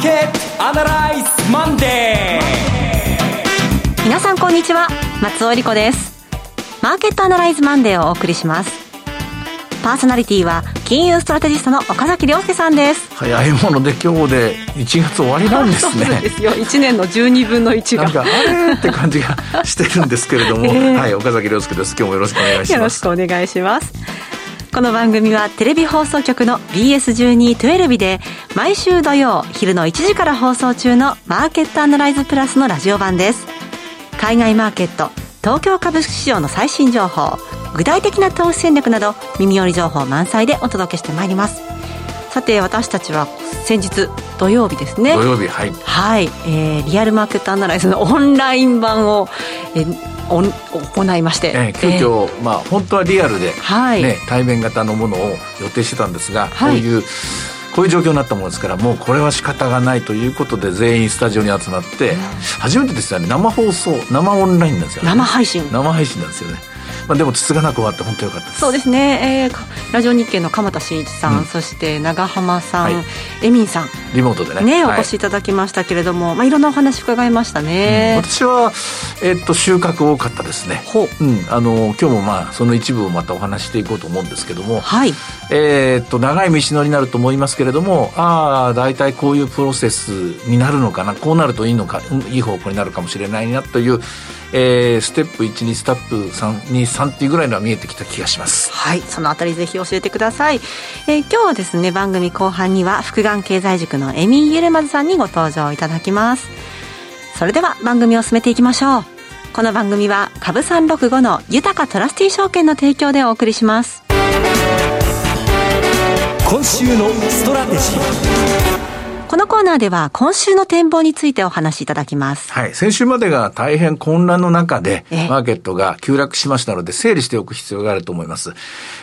ーケットアナライズマンデー。皆さんこんにちは松尾理子です。マーケットアナライズマンデーをお送りします。パーソナリティは金融ストラテジストの岡崎亮介さんです。早いもので今日で1月終わりなんですね。そうですよ。1年の12分の1が。なんかあれって感じがしてるんですけれども、えー、はい岡崎亮介です。今日もよろしくお願いします。よろしくお願いしますこの番組はテレビ放送局の BS1212 で毎週土曜昼の1時から放送中のマーケットアナライズプラスのラジオ版です。海外マーケット東京株式市場の最新情報具体的な投資戦略など耳寄り情報満載でお届けしてまいります。さて私たちは先日土曜日ですね。土曜日はい、はい。えー、リアルマーケットアナライズのオンライン版を、えー行いまして、えー、急遽、えー、まあ本当はリアルで、ね、はい、対面型のものを予定してたんですが、はい、こういうこういう状況になったものですからもうこれは仕方がないということで全員スタジオに集まって、うん、初めてですよね。生放送生オンラインなんですよ、ね、生配信。生配信なんですよねまあ、でもつつがなく終わって本当よかったそうですね、えー、ラジオ日経の鎌田真一さん、うん、そして長浜さん、はい、エミンさん。リモートでね。ね、お越しいただきましたけれども、まあ、いろんなお話伺いましたね、うん、私は、えー、っと収穫多かったですね。ほう、うん、あの今日もまあその一部をまたお話していこうと思うんですけども、はい。えー、っと長い道のりになると思いますけれどもああ大体こういうプロセスになるのかなこうなるといいのかいい方向になるかもしれないなというえー、ステップ12ステップ323っていうぐらいのは見えてきた気がします。はいそのあたりぜひ教えてください、えー、今日はですね番組後半には福眼経済塾のエミン・ユルマズさんにご登場いただきます。それでは番組を進めていきましょう。この番組は株365の豊かトラスティ証券の提供でお送りします。今週のストラテジーこのコーナーでは今週の展望についてお話しいただきます。はい。先週までが大変混乱の中で、マーケットが急落しましたので、整理しておく必要があると思います。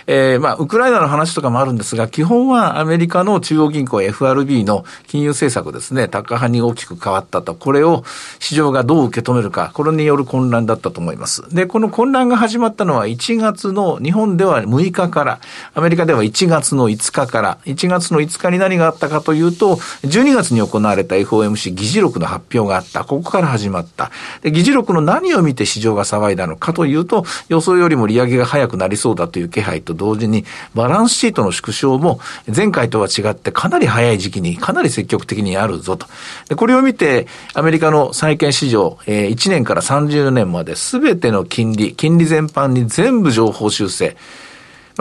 えー、まあ、ウクライナの話とかもあるんですが、基本はアメリカの中央銀行 FRB の金融政策ですね、高派に大きく変わったと。これを市場がどう受け止めるか、これによる混乱だったと思います。で、この混乱が始まったのは1月の、日本では6日から、アメリカでは1月の5日から、1月の5日に何があったかというと、12月に行われた FOMC 議事録の発表があった。ここから始まった。で、議事録の何を見て市場が騒いだのかというと、予想よりも利上げが早くなりそうだという気配と同時に、バランスシートの縮小も前回とは違ってかなり早い時期にかなり積極的にあるぞと。で、これを見て、アメリカの債券市場、えー、1年から30年まで全ての金利、金利全般に全部情報修正。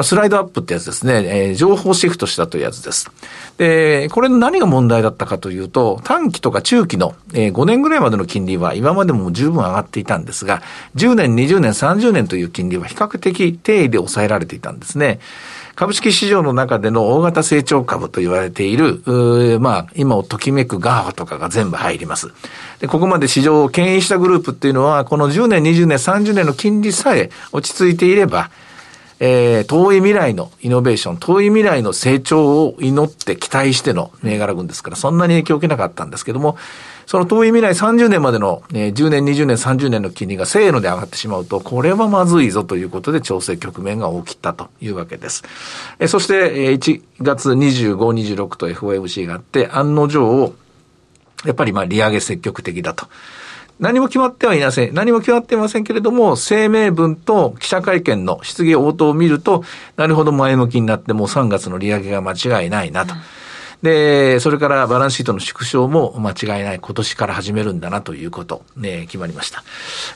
スライドアップってやつですね、えー、上方シフトしたというやつです。で、これの何が問題だったかというと、短期とか中期の、えー、5年ぐらいまでの金利は今までも十分上がっていたんですが、10年、20年、30年という金利は比較的低位で抑えられていたんですね。株式市場の中での大型成長株と言われている、まあ、今をときめく GAFA とかが全部入ります。で、ここまで市場を牽引したグループっていうのは、この10年、20年、30年の金利さえ落ち着いていれば、えー、遠い未来のイノベーション、遠い未来の成長を祈って期待しての銘柄群ですから、そんなに影響を受けなかったんですけども、その遠い未来30年までの、えー、10年、20年、30年の金利がせーので上がってしまうと、これはまずいぞということで調整局面が起きたというわけです。えー、そして、えー、1月25、26と FOMC があって、案の定を、やっぱりまあ利上げ積極的だと。何も決まってはいません。何も決まっていませんけれども、声明文と記者会見の質疑応答を見ると、なるほど前向きになってもう3月の利上げが間違いないなと。うんで、それからバランスシートの縮小も間違いない今年から始めるんだなということ、ね、決まりました。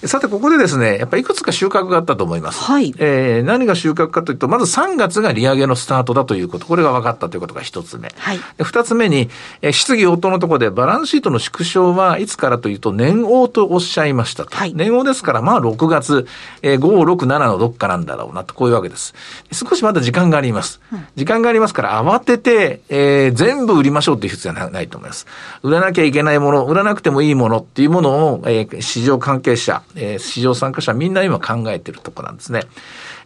さて、ここでですね、やっぱいくつか収穫があったと思います。はい。えー、何が収穫かというと、まず3月が利上げのスタートだということ、これが分かったということが一つ目。はい。二つ目に、え質疑応答のところでバランスシートの縮小はいつからというと、年王とおっしゃいましたと。はい。年王ですから、まあ6月、えー、5、6、7のどっかなんだろうなと、こういうわけです。少しまだ時間があります。うん、時間がありますから、慌てて、えー、全部売りましょうっていう必要はないと思います。売らなきゃいけないもの、売らなくてもいいものっていうものを、えー、市場関係者、えー、市場参加者みんな今考えてるとこなんですね。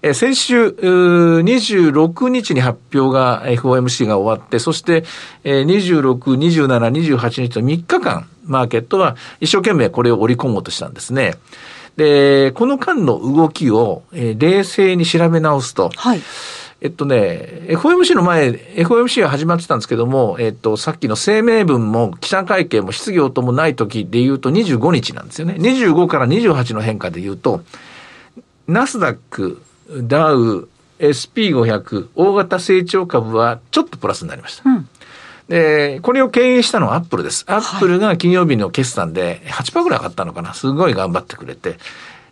えー、先週、26日に発表が FOMC が終わって、そして、えー、26、27、28日と3日間、マーケットは一生懸命これを織り込もうとしたんですね。で、この間の動きを、えー、冷静に調べ直すと、はいえっとね、FOMC の前、FOMC が始まってたんですけども、えっと、さっきの声明文も記者会見も失業ともない時で言うと25日なんですよね。25から28の変化で言うと、ナスダック、ダウ、SP500、大型成長株はちょっとプラスになりました。うんで、これを経営したのはアップルです。アップルが金曜日の決算で8%ぐらい上がったのかな。すごい頑張ってくれて。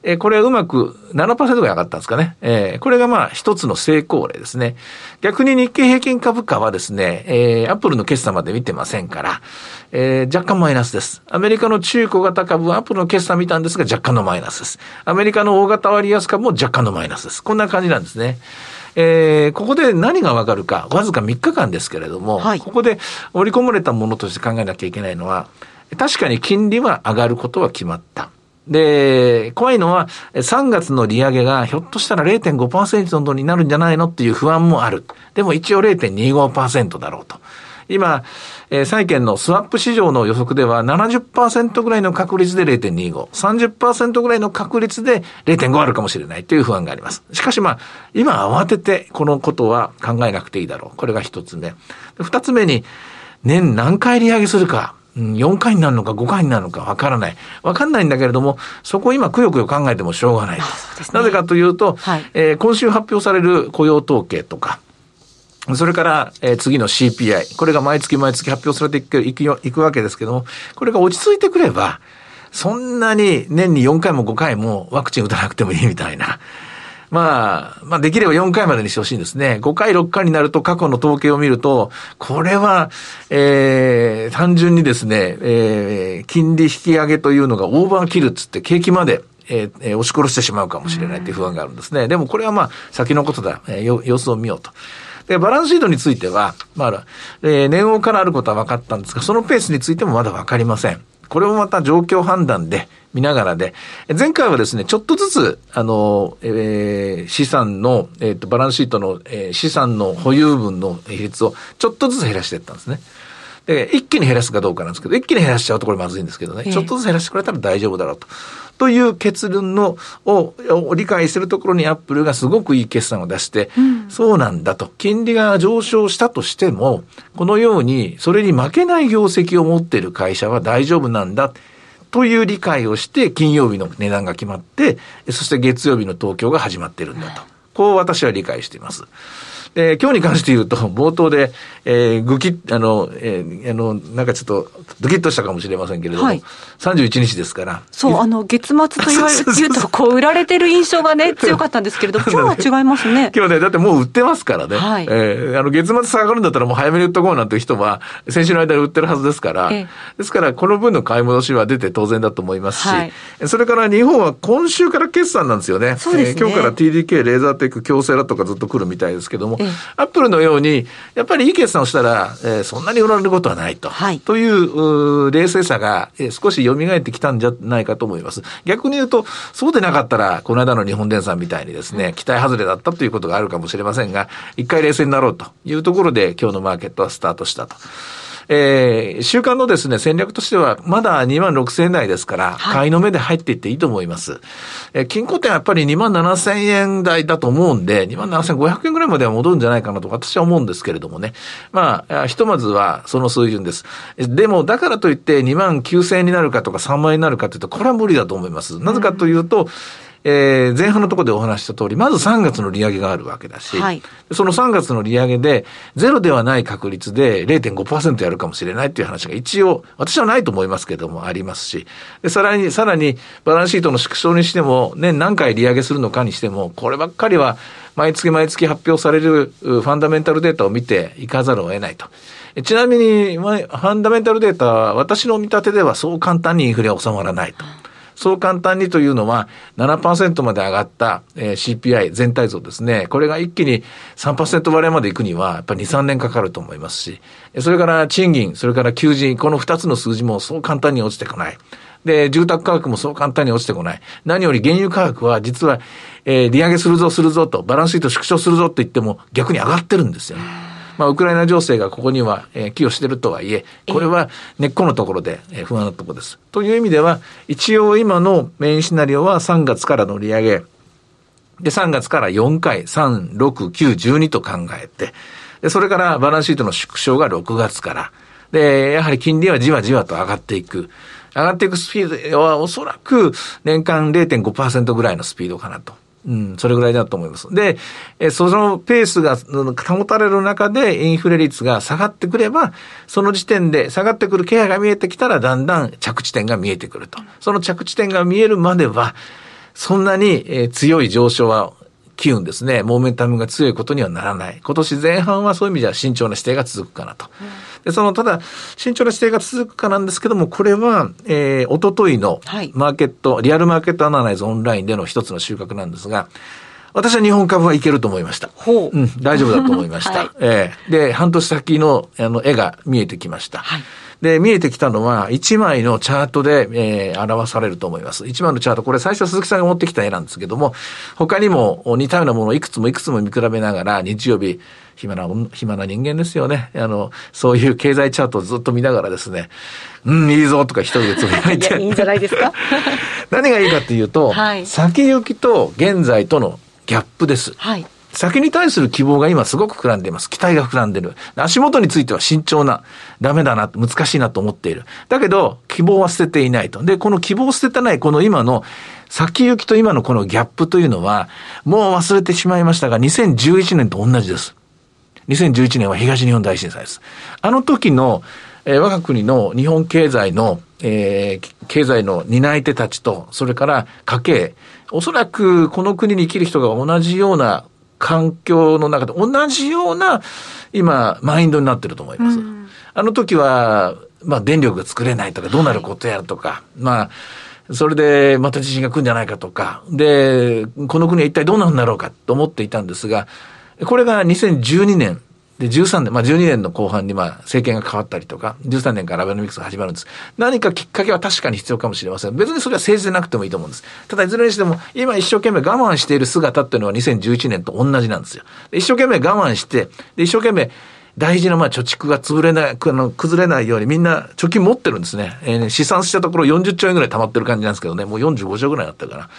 えー、これはうまく7%ぐらい上がったんですかね。えー、これがまあ一つの成功例ですね。逆に日経平均株価はですね、えー、アップルの決算まで見てませんから、えー、若干マイナスです。アメリカの中小型株はアップルの決算見たんですが若干のマイナスです。アメリカの大型割安株も若干のマイナスです。こんな感じなんですね。えー、ここで何がわかるか、わずか3日間ですけれども、はい、ここで織り込まれたものとして考えなきゃいけないのは、確かに金利は上がることは決まった。で、怖いのは、3月の利上げがひょっとしたら0.5%になるんじゃないのっていう不安もある。でも一応0.25%だろうと。今、えー、債券のスワップ市場の予測では70%ぐらいの確率で0.25、30%ぐらいの確率で0.5あるかもしれないという不安があります。しかしまあ、今慌ててこのことは考えなくていいだろう。これが一つ目。二つ目に、年何回利上げするか。4回になるのか5回になるのかわからない。わかんないんだけれども、そこを今くよくよ考えてもしょうがない。ね、なぜかというと、はい、えー、今週発表される雇用統計とか、それから、えー、次の CPI。これが毎月毎月発表されていくいくいくわけですけども、これが落ち着いてくれば、そんなに年に4回も5回もワクチン打たなくてもいいみたいな。まあ、まあできれば4回までにしてほしいんですね。5回、6回になると過去の統計を見ると、これは、えー、単純にですね、えー、金利引き上げというのがオーバーキルっつって景気までえー、押し殺してしまうかもしれないという不安があるんですね。でもこれはまあ先のことだ。えー、様子を見ようと。で、バランスシートについては、まあ、えー、年王からあることは分かったんですが、そのペースについてもまだ分かりません。これもまた状況判断で見ながらで、前回はですね、ちょっとずつ、あの、えー、資産の、えっ、ー、と、バランスシートの、えー、資産の保有分の比率をちょっとずつ減らしていったんですね。で、一気に減らすかどうかなんですけど、一気に減らしちゃうとこれまずいんですけどね、ちょっとずつ減らしてくれたら大丈夫だろうと。という結論のを理解するところにアップルがすごくいい決算を出して、うん、そうなんだと。金利が上昇したとしても、このようにそれに負けない業績を持っている会社は大丈夫なんだ。という理解をして、金曜日の値段が決まって、そして月曜日の東京が始まってるんだと。こう私は理解しています。で、今日に関して言うと、冒頭で、えー、ぐきあの、えー、あの、なんかちょっと、ドキッとしたかもしれませんけれども、はい、31日ですから。そう、あの、月末と言われ ると、こう、売られてる印象がね、強かったんですけれど、今日は違いますね。今日ね、だってもう売ってますからね。はい。えー、あの、月末下がるんだったらもう早めに売っとこうなんていう人は、先週の間に売ってるはずですから、えー、ですから、この分の買い戻しは出て当然だと思いますし、はい、それから日本は今週から決算なんですよね。そうですね。えー、今日から TDK、レーザーテック、京セラとかずっと来るみたいですけども、えー、アップルのように、やっぱりいい決算をしたら、えー、そんなに売られることはないと。はい、という冷静さが、えー、少し蘇ってきたんじゃないかと思います。逆に言うと、そうでなかったら、この間の日本電産みたいにですね、期待外れだったということがあるかもしれませんが、一回冷静になろうというところで、今日のマーケットはスタートしたと。えー、週間のですね、戦略としては、まだ2万6千円台ですから、買いの目で入っていっていいと思います。えー、金庫店はやっぱり2万7千円台だと思うんで、2万7千500円ぐらいまでは戻るんじゃないかなと私は思うんですけれどもね。まあ、ひとまずはその水準です。でも、だからといって2万9千円になるかとか3万円になるかというと、これは無理だと思います。なぜかというと、うんえー、前半のところでお話した通り、まず3月の利上げがあるわけだし、はい、その3月の利上げで、ゼロではない確率で0.5%やるかもしれないっていう話が一応、私はないと思いますけども、ありますし、でさらに、さらに、バランスシートの縮小にしても、年何回利上げするのかにしても、こればっかりは、毎月毎月発表されるファンダメンタルデータを見ていかざるを得ないと。ちなみに、ファンダメンタルデータは、私の見立てではそう簡単にインフレは収まらないと。そう簡単にというのは7%まで上がった、えー、CPI 全体像ですね。これが一気に3%割れまで行くにはやっぱり2、3年かかると思いますし、それから賃金、それから求人、この2つの数字もそう簡単に落ちてこない。で、住宅価格もそう簡単に落ちてこない。何より原油価格は実は、えー、利上げするぞするぞと、バランスシート縮小するぞって言っても逆に上がってるんですよね。まあ、ウクライナ情勢がここには、えー、寄与しているとはいえ、これは根っこのところで、えー、不安なところです。という意味では、一応今のメインシナリオは3月からの利上げ、で、3月から4回、3、6、9、12と考えて、で、それからバランスシートの縮小が6月から、で、やはり金利はじわじわと上がっていく。上がっていくスピードはおそらく年間0.5%ぐらいのスピードかなと。うん、それぐらいだと思います。で、えそのペースが保たれる中でインフレ率が下がってくれば、その時点で下がってくる気配が見えてきたらだんだん着地点が見えてくると。その着地点が見えるまでは、そんなに、え強い上昇は機運ですね、モーメンタムが強いことにはならない。今年前半はそういう意味では慎重な姿勢が続くかなと。で、その、ただ、慎重な姿勢が続くかなんですけども、これは、えー、おとといのマーケット、はい、リアルマーケットアナライズオンラインでの一つの収穫なんですが、私は日本株はいけると思いました。ほう。うん、大丈夫だと思いました。はい、ええー、で、半年先の、あの、絵が見えてきました。はい。で、見えてきたのは、1枚のチャートで、えー、表されると思います。1枚のチャート、これ最初鈴木さんが持ってきた絵なんですけども、他にも似たようなものをいくつもいくつも見比べながら、日曜日、暇な、暇な人間ですよね。あの、そういう経済チャートをずっと見ながらですね、うん、いいぞとか一人でつぶやいて。いや、いいんじゃないですか？何がいいかっていうと、はい、先行きと現在とのギャップです。はい。先に対する希望が今すごく膨らんでいます。期待が膨らんでる。足元については慎重な、ダメだな、難しいなと思っている。だけど、希望は捨てていないと。で、この希望を捨ててない、この今の先行きと今のこのギャップというのは、もう忘れてしまいましたが、2011年と同じです。2011年は東日本大震災です。あの時の、えー、我が国の日本経済の、えー、経済の担い手たちと、それから家計、おそらくこの国に生きる人が同じような環境の中で同じような今、マインドになってると思います。うん、あの時は、まあ電力が作れないとか、どうなることやるとか、はい、まあ、それでまた地震が来るんじゃないかとか、で、この国は一体どうなんだろうかと思っていたんですが、これが2012年、で、13年、まあ12年の後半にまあ政権が変わったりとか、13年からアベノミクスが始まるんです。何かきっかけは確かに必要かもしれません。別にそれは政治でなくてもいいと思うんです。ただいずれにしても、今一生懸命我慢している姿っていうのは2011年と同じなんですよ。一生懸命我慢して、で、一生懸命大事なま貯蓄が潰れない、あの崩れないようにみんな貯金持ってるんですね。えー、試算したところ40兆円ぐらい溜まってる感じなんですけどね、もう45兆ぐらいあったから。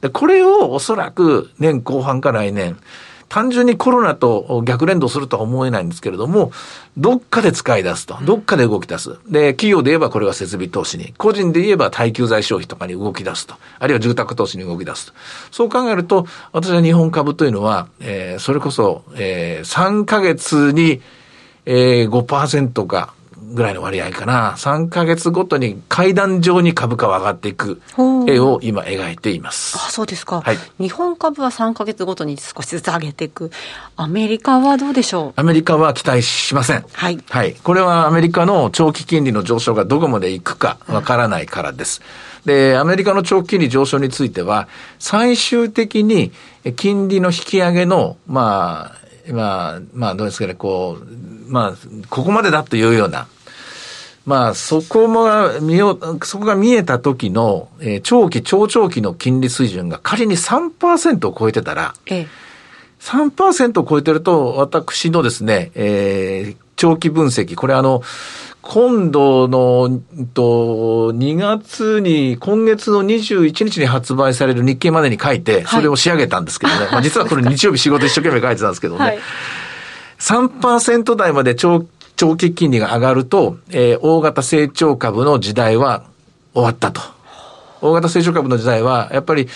で、これをおそらく年後半か来年、単純にコロナと逆連動するとは思えないんですけれども、どっかで使い出すと。どっかで動き出す。で、企業で言えばこれは設備投資に。個人で言えば耐久財消費とかに動き出すと。あるいは住宅投資に動き出すと。そう考えると、私は日本株というのは、えー、それこそ、えー、3ヶ月に、えー、5%か、ぐらいの割合かな。3ヶ月ごとに階段上に株価は上がっていく絵を今描いています。あ、そうですか。はい。日本株は3ヶ月ごとに少しずつ上げていく。アメリカはどうでしょう？アメリカは期待しません。はい。はい。これはアメリカの長期金利の上昇がどこまでいくかわからないからです。で、アメリカの長期金利上昇については、最終的に金利の引き上げの、まあ、まあ、まあ、どうですかね、こう、まあ、ここまでだというような、まあ、そこも見よ、そこが見えた時の、えー、長期、超長期の金利水準が仮に3%を超えてたら、ええ、3%を超えてると、私のですね、えー、長期分析、これあの、今度の、と、2月に、今月の21日に発売される日経までに書いて、それを仕上げたんですけどね。はい、まあ実はこれ日曜日仕事一生懸命書いてたんですけどね。はい、3%台まで長長期金利が上がると、えー、大型成長株の時代は終わったと。大型成長株の時代は、やっぱり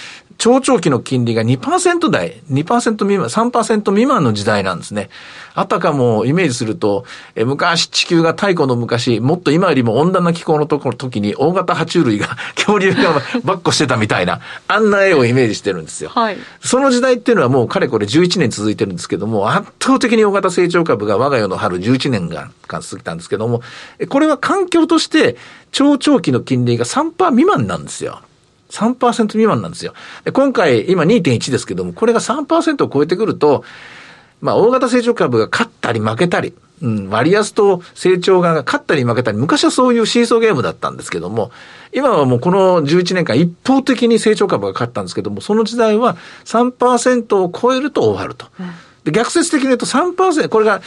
超長期の金利が2%台、2%未満、3%未満の時代なんですね。あたかもイメージすると、え昔地球が太古の昔、もっと今よりも温暖な気候のところ時に大型爬虫類が、恐竜がばっこしてたみたいな、あんな絵をイメージしてるんですよ。はい。その時代っていうのはもうかれこれ11年続いてるんですけども、圧倒的に大型成長株が我が世の春11年が続いたんですけども、これは環境として超長期の金利が3%未満なんですよ。3%未満なんですよ。今回、今2.1ですけども、これが3%を超えてくると、まあ、大型成長株が勝ったり負けたり、うん、割安と成長側が勝ったり負けたり、昔はそういうシーソーゲームだったんですけども、今はもうこの11年間一方的に成長株が勝ったんですけども、その時代は3%を超えると終わると。で逆説的に言うと3%、これが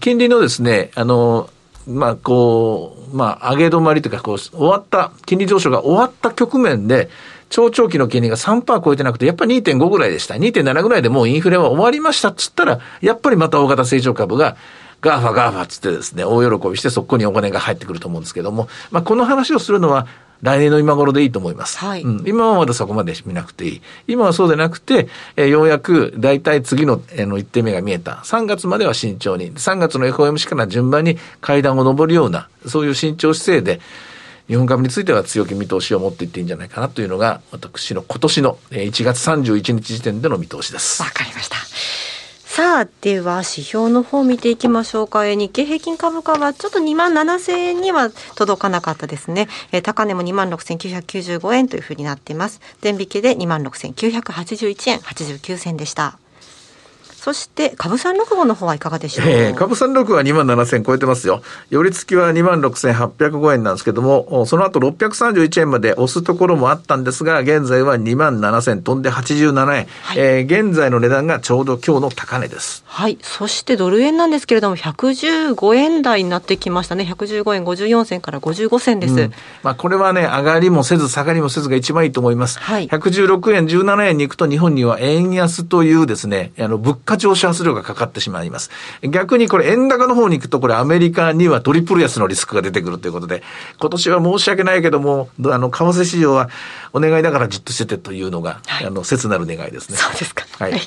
金利のですね、あの、まあ、こう、まあ、上げ止まりというか、こう、終わった、金利上昇が終わった局面で、超長期の金利が3%超えてなくて、やっぱり2.5ぐらいでした。2.7ぐらいでもうインフレは終わりましたっつったら、やっぱりまた大型成長株が、ガーファガーファっつってですね、大喜びしてそこにお金が入ってくると思うんですけども、まあ、この話をするのは、来年の今頃でいいと思います。はい。うん、今はまだそこまで見なくていい。今はそうでなくて、えー、ようやく大体次の、えー、の1点目が見えた。3月までは慎重に。3月の FOMC から順番に階段を上るような、そういう慎重姿勢で、日本株については強気見通しを持っていっていいんじゃないかなというのが、私の今年の1月31日時点での見通しです。わかりました。さあ、では指標の方見ていきましょうか。日経平均株価はちょっと2万7000円には届かなかったですね。え高値も2万6995円というふうになっています。全引きで2万6981円89銭でした。そして株三六五の方はいかがでしょう、えー、株三六は2万7000超えてますよ。寄り付きは2万6805円なんですけども、その後631円まで押すところもあったんですが、現在は2万7000飛んで87円、はい、えー、現在の値段がちょうど今日の高値です。はい。そしてドル円なんですけれども、115円台になってきましたね。115円54銭から55銭です。うん、まあこれはね、上がりもせず下がりもせずが一番いいと思います。はい。116円17円に行くと日本には円安というですね、あの物価上昇圧力がかかってしまいます。逆にこれ円高の方に行くと、これアメリカにはトリプル安のリスクが出てくるということで、今年は申し訳ないけども、あの、為替市場はお願いだからじっとしててというのが、はい、あの、切なる願いですね。そうですか。はい。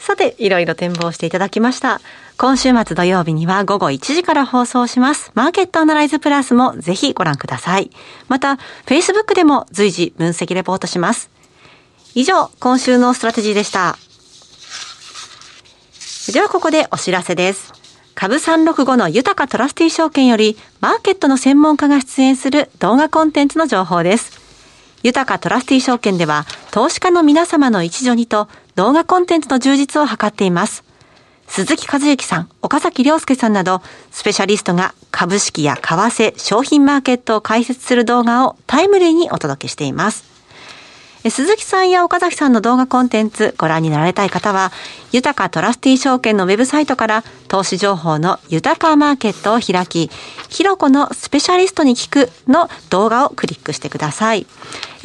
さて、いろいろ展望していただきました。今週末土曜日には午後1時から放送します。マーケットアナライズプラスもぜひご覧ください。また、Facebook でも随時分析レポートします。以上、今週のストラテジーでした。ではここでお知らせです。株365の豊かトラスティー証券より、マーケットの専門家が出演する動画コンテンツの情報です。豊かトラスティー証券では、投資家の皆様の一助にと、動画コンテンツの充実を図っています。鈴木和之さん、岡崎亮介さんなど、スペシャリストが株式や為替、商品マーケットを解説する動画をタイムリーにお届けしています。鈴木さんや岡崎さんの動画コンテンツご覧になられたい方は、豊かトラスティ証券のウェブサイトから投資情報の豊かマーケットを開き、ひろこのスペシャリストに聞くの動画をクリックしてください。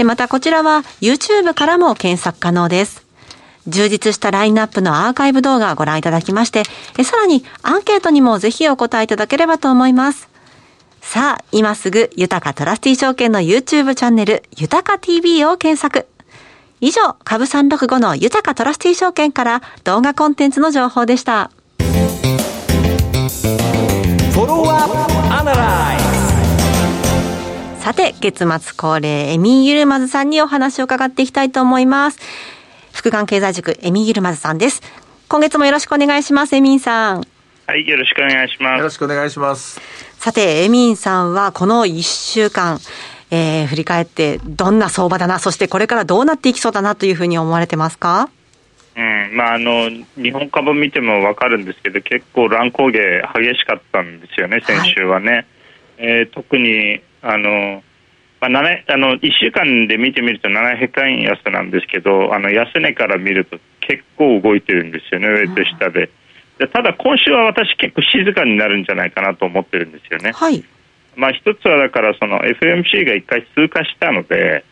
またこちらは YouTube からも検索可能です。充実したラインナップのアーカイブ動画をご覧いただきまして、さらにアンケートにもぜひお答えいただければと思います。さあ、今すぐ、豊かトラスティ証券の YouTube チャンネル、豊か TV を検索。以上、株365の豊かトラスティ証券から動画コンテンツの情報でした。さて、月末恒例、エミン・ユルマズさんにお話を伺っていきたいと思います。福眼経済塾、エミン・ユルマズさんです。今月もよろしくお願いします、エミンさん。はい、よろしくお願いします。よろしくお願いします。さて、エミンさんはこの1週間、えー、振り返ってどんな相場だな、そしてこれからどうなっていきそうだなというふうに思われてますか？うんまあ、あの日本株見ても分かるんですけど結構乱高下激しかったんですよね、先週はね。はい、えー、特にあの、まあ、あの1週間で見てみると700円安なんですけどあの安値から見ると結構動いてるんですよね、上と下で。でただ今週は私結構静かになるんじゃないかなと思ってるんですよね。はい、まあ一つはだからその FMC が一回通過したので、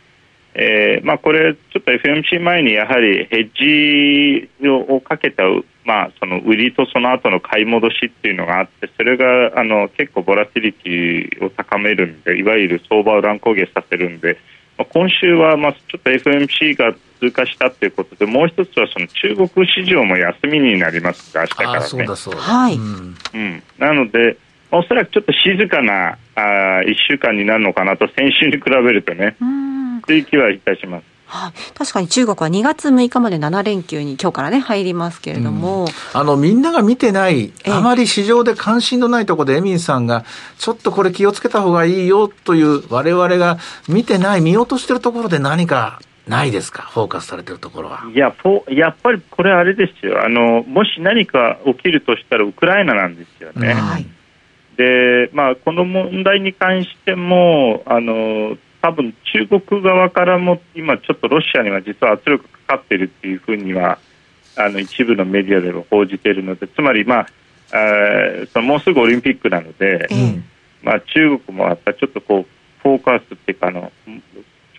えー、まあこれちょっと FMC 前にやはりヘッジをかけたまあその売りとその後の買い戻しっていうのがあってそれがあの結構ボラティリティを高めるんでいわゆる相場を乱高下させるんで、まあ、今週はまあちょっと FMC が通過したということでもう一つはその中国市場も休みになります明日からね。そうだそうだ。はい、うん、なのでおそらくちょっと静かなあ1週間になるのかなと先週に比べるとねという気はいたします。はい、確かに中国は2月6日まで7連休に今日からね入りますけれども、うん、あのみんなが見てないあまり市場で関心のないところでエミンさんがちょっとこれ気をつけた方がいいよという我々が見てない見落としてるところで何かないですか、フォーカスされてるところは。いや、やっぱりこれ、あれですよ。あの、もし何か起きるとしたら、ウクライナなんですよね。はい、でまあ、この問題に関しても、あの多分中国側からも今、ちょっとロシアには実は圧力かかっているっていうふうにはあの一部のメディアでは報じているのでつまり、まあ、あそのもうすぐオリンピックなので、うん、まあ、中国もやっぱりちょっとこうフォーカスっていうかあの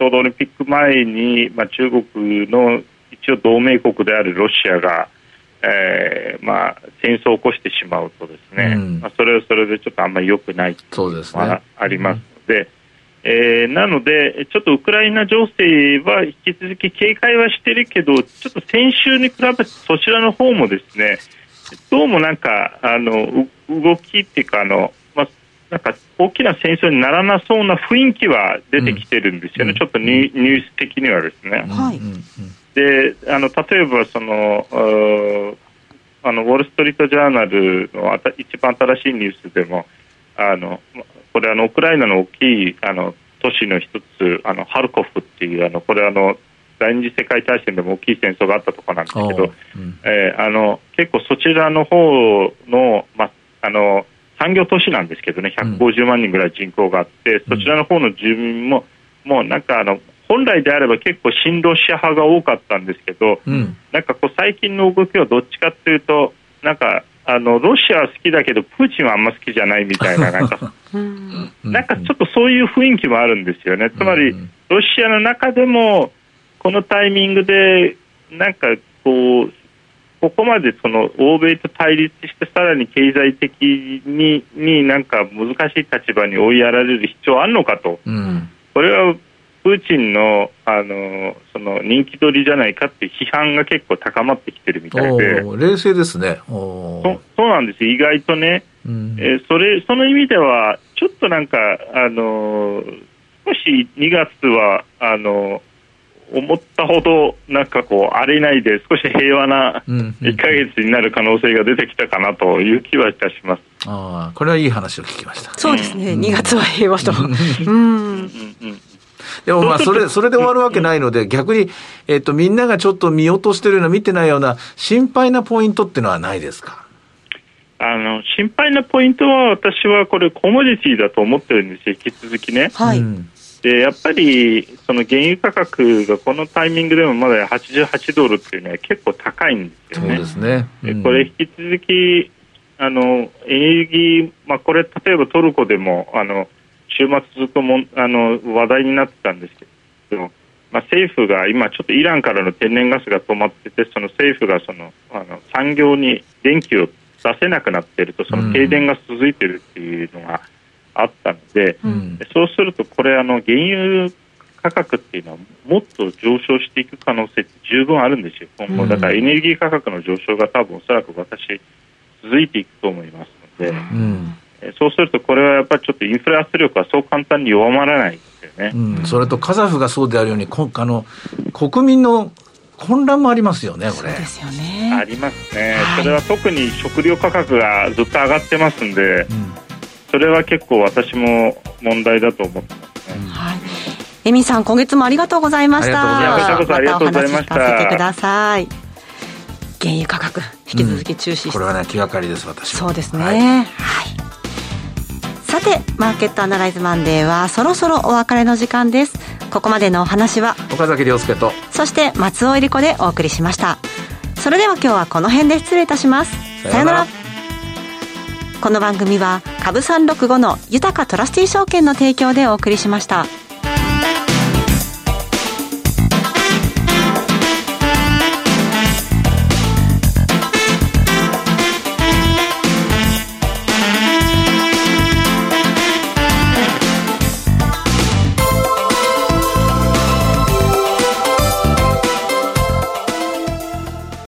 ょうどオリンピック前に、まあ、中国の一応同盟国であるロシアが、えーまあ、戦争を起こしてしまうとですね、うん、まあ、それはそれでちょっとあんまり良くないというのはありますので、えー、なので、ちょっとウクライナ情勢は引き続き警戒はしてるけど、ちょっと先週に比べてそちらの方もですね、どうもなんか、あの、動きっていうか、あの、まあ、なんか大きな戦争にならなそうな雰囲気は出てきてるんですよね、うん、ちょっとニュース的にはですね。はい。で、あの、例えばその、あの、ウォール・ストリート・ジャーナルの一番新しいニュースでも、あの、これあのウクライナの大きいあの都市の一つあのハルコフっていうあのこれあの第二次世界大戦でも大きい戦争があったところなんですけど、うん、えー、あの結構そちらの方のまあの産業都市なんですけどね150万人ぐらい人口があって、うん、そちらの方の住民ももうなんかあの本来であれば結構親ロシア派が多かったんですけど、うん、なんかこう最近の動きはどっちかっていうとなんかあのロシアは好きだけどプーチンはあんま好きじゃないみたいな なんかなんかちょっとそういう雰囲気もあるんですよね。つまりロシアの中でもこのタイミングでなんかこうここまでその欧米と対立してさらに経済的にになんか難しい立場に追いやられる必要あるのかと、うん、これはプーチンのあのその人気取りじゃないかって批判が結構高まってきてるみたいで、冷静ですね。そそうなんです意外とね、うん、えー、それその意味では、ちょっとなんか、あの少し2月はあの思ったほどなんかこう荒れないで少し平和な1か月になる可能性が出てきたかなという気はいたします。ああ、これはいい話を聞きました。そうですね、うん、2月は平和と。うん。うんでもまあそれ、それで終わるわけないので、逆に、えっ、と、みんながちょっと見落としてるような、見てないような、心配なポイントっていうのはないですか？あの心配なポイントは、私はこれ、コモディティだと思ってるんですよ、引き続きね。はい、でやっぱりその原油価格がこのタイミングでもまだ88ドルっていうのは結構高いんですよね。そうですね、うん、これ引き続きあのエネルギー、まあ、これ例えばトルコでもあの週末ずっともあの話題になってたんですけど、まあ、政府が今、ちょっとイランからの天然ガスが止まってて、その政府がそのあの産業に電気を出せなくなっていると、その停電が続いているっていうのがあったので、うん、そうすると、これあの、原油価格っていうのはもっと上昇していく可能性って十分あるんですよ、今後。だからエネルギー価格の上昇が多分おそらく私、続いていくと思いますので、うん。そうすると、これはやっぱりちょっとインフレ圧力はそう簡単に弱まらないですよね、うん、それとカザフがそうであるように、こあの国民の混乱もありますよね、これ。そうですよね。ありますね、はい、それは特に食料価格がずっと上がってますんで、うん、それは結構私も問題だと思ってますね。うん、はい。エミさん、今月もありがとうございました。ありがとうございました。またお話聞かせてください。原油価格、引き続き注視して、うん、これはね、気がかりです、私そうですね。はい、はいさてマーケットアナライズマンデーはそろそろお別れの時間ですここまでのお話は岡崎亮介とそして松尾恵理子でお送りしましたそれでは今日はこの辺で失礼いたしますさよならこの番組は株三六五の豊かトラスティ証券の提供でお送りしました。